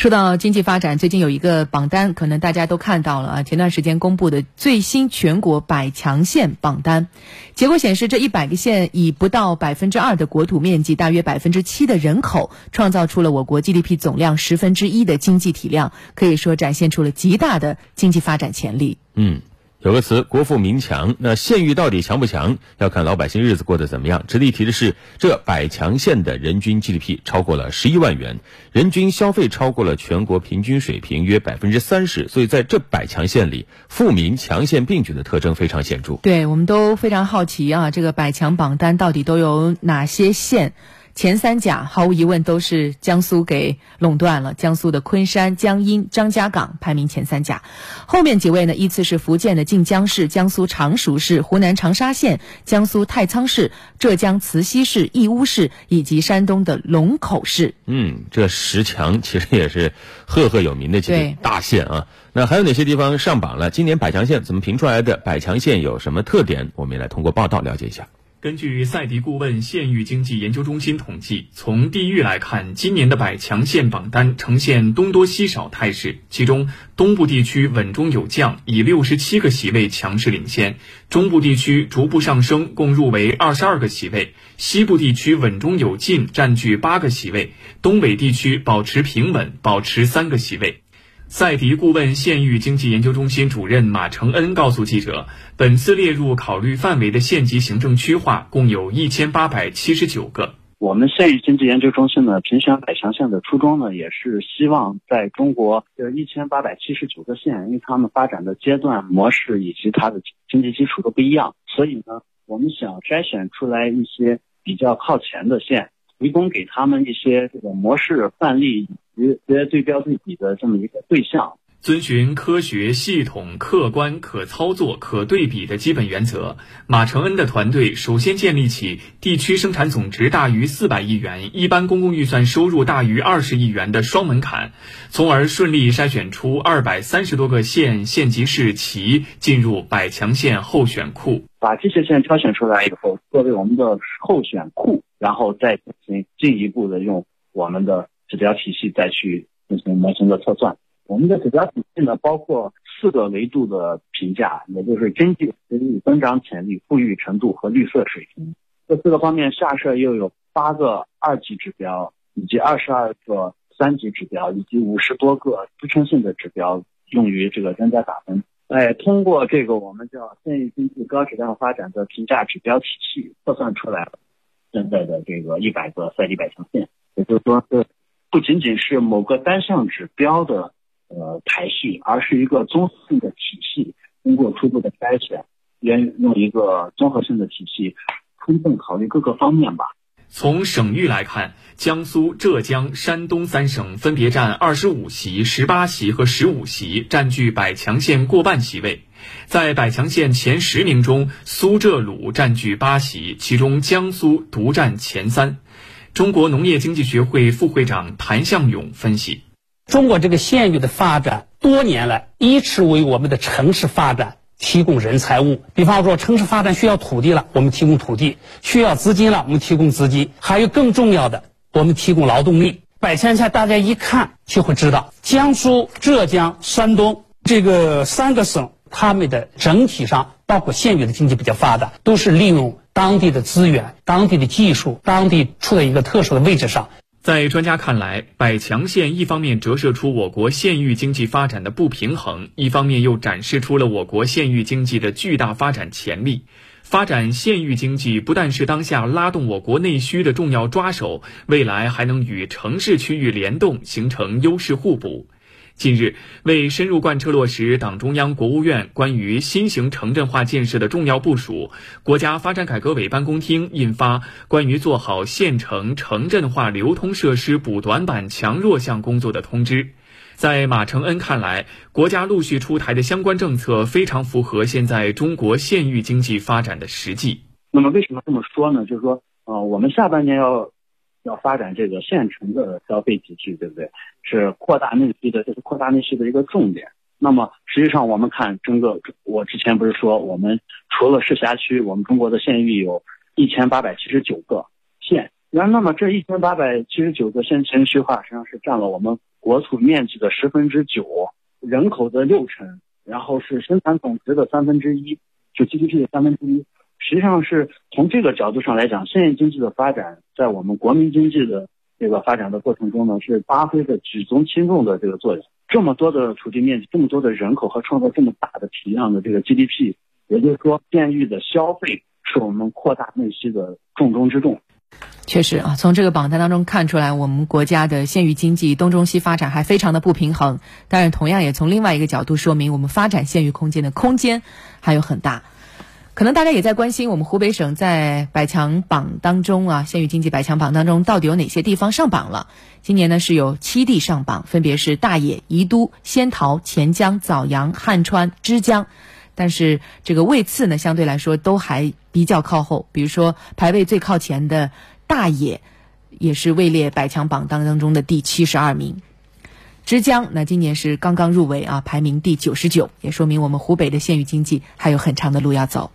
说到经济发展，最近有一个榜单，可能大家都看到了啊。前段时间公布的最新全国百强县榜单，结果显示，这一百个县以不到百分之二的国土面积、大约百分之七的人口，创造出了我国 GDP 总量十分之一的经济体量，可以说展现出了极大的经济发展潜力。嗯。有个词“国富民强”，那县域到底强不强，要看老百姓日子过得怎么样。值得一提的是，这百强县的人均 GDP 超过了十一万元，人均消费超过了全国平均水平约百分之三十，所以在这百强县里，富民强县并举的特征非常显著。对我们都非常好奇啊，这个百强榜单到底都有哪些县？前三甲毫无疑问都是江苏给垄断了，江苏的昆山、江阴、张家港排名前三甲，后面几位呢依次是福建的晋江市、江苏常熟市、湖南长沙县、江苏太仓市、浙江慈溪市、义乌市以及山东的龙口市。嗯，这十强其实也是赫赫有名的几个大县啊。那还有哪些地方上榜了？今年百强县怎么评出来的？百强县有什么特点？我们也来通过报道了解一下。根据赛迪顾问县域经济研究中心统计，从地域来看，今年的百强县榜单呈现东多西少态势。其中，东部地区稳中有降，以六十七个席位强势领先；中部地区逐步上升，共入围二十二个席位；西部地区稳中有进，占据八个席位；东北地区保持平稳，保持三个席位。赛迪顾问县域经济研究中心主任马承恩告诉记者，本次列入考虑范围的县级行政区划共有一千八百七十九个。我们县域经济研究中心呢，评选百强县的初衷呢，也是希望在中国这一千八百七十九个县，因为他们发展的阶段模式以及它的经济基础都不一样，所以呢，我们想筛选出来一些比较靠前的县，提供给他们一些这个模式范例。直接对标对比的这么一个对象，遵循科学、系统、客观、可操作、可对比的基本原则。马承恩的团队首先建立起地区生产总值大于四百亿元、一般公共预算收入大于二十亿元的双门槛，从而顺利筛选出二百三十多个县、县级市旗进入百强县候选库。把这些县挑选出来以后，作为我们的候选库，然后再进行进一步的用我们的。指标体系再去进行模型的测算。我们的指标体系呢，包括四个维度的评价，也就是经济实力、增长潜力、富裕程度和绿色水平。这四个方面下设又有八个二级指标，以及二十二个三级指标，以及五十多个支撑性的指标，用于这个专家打分。哎，通过这个我们叫县域经济高质量发展的评价指标体系，测算出来了现在的这个一百个赛地百强县，也就是说是。不仅仅是某个单项指标的呃排序，而是一个综合性的体系。通过初步的筛选，沿用一个综合性的体系，充分考虑各个方面吧。从省域来看，江苏、浙江、山东三省分别占二十五席、十八席和十五席，占据百强县过半席位。在百强县前十名中，苏浙鲁占据八席，其中江苏独占前三。中国农业经济学会副会长谭向勇分析：中国这个县域的发展多年来一直为我们的城市发展提供人财物。比方说，城市发展需要土地了，我们提供土地；需要资金了，我们提供资金。还有更重要的，我们提供劳动力。百强县大家一看就会知道，江苏、浙江、山东这个三个省，他们的整体上包括县域的经济比较发达，都是利用。当地的资源、当地的技术、当地处在一个特殊的位置上，在专家看来，百强县一方面折射出我国县域经济发展的不平衡，一方面又展示出了我国县域经济的巨大发展潜力。发展县域经济不但是当下拉动我国内需的重要抓手，未来还能与城市区域联动，形成优势互补。近日，为深入贯彻落实党中央、国务院关于新型城镇化建设的重要部署，国家发展改革委办公厅印发《关于做好县城城镇化流通设施补短板强弱项工作的通知》。在马承恩看来，国家陆续出台的相关政策非常符合现在中国县域经济发展的实际。那么，为什么这么说呢？就是说，呃，我们下半年要。要发展这个县城的消费体系，对不对？是扩大内需的，这是扩大内需的一个重点。那么实际上，我们看整个，我之前不是说，我们除了市辖区，我们中国的县域有一千八百七十九个县。然后，那么这一千八百七十九个县城区划，实际上是占了我们国土面积的十分之九，人口的六成，然后是生产总值的三分之一，就 GDP 的三分之一。实际上是从这个角度上来讲，县域经济的发展在我们国民经济的这个发展的过程中呢，是发挥着举足轻重的这个作用。这么多的土地面积，这么多的人口和创造这么大的体量的这个 GDP，也就是说，县域的消费是我们扩大内需的重中之重。确实啊，从这个榜单当中看出来，我们国家的县域经济东中西发展还非常的不平衡。但是，同样也从另外一个角度说明，我们发展县域空间的空间还有很大。可能大家也在关心，我们湖北省在百强榜当中啊，县域经济百强榜当中到底有哪些地方上榜了？今年呢是有七地上榜，分别是大冶、宜都、仙桃、潜江、枣阳、汉川、枝江。但是这个位次呢，相对来说都还比较靠后。比如说排位最靠前的大冶，也是位列百强榜当当中的第七十二名。枝江那今年是刚刚入围啊，排名第九十九，也说明我们湖北的县域经济还有很长的路要走。